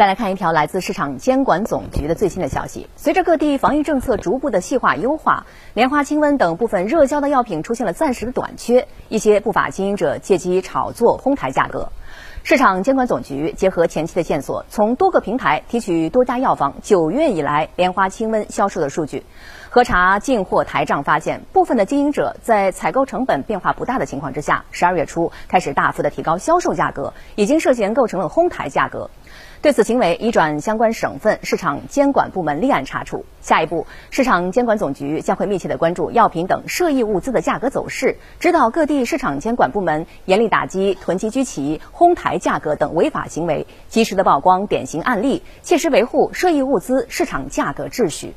再来看一条来自市场监管总局的最新的消息。随着各地防疫政策逐步的细化优化，莲花清瘟等部分热销的药品出现了暂时的短缺，一些不法经营者借机炒作哄抬价格。市场监管总局结合前期的线索，从多个平台提取多家药房九月以来莲花清瘟销售的数据，核查进货台账，发现部分的经营者在采购成本变化不大的情况之下，十二月初开始大幅的提高销售价格，已经涉嫌构成了哄抬价格。对此行为，已转相关省份市场监管部门立案查处。下一步，市场监管总局将会密切的关注药品等涉疫物资的价格走势，指导各地市场监管部门严厉打击囤积居奇、哄抬价格等违法行为，及时的曝光典型案例，切实维护涉疫物资市场价格秩序。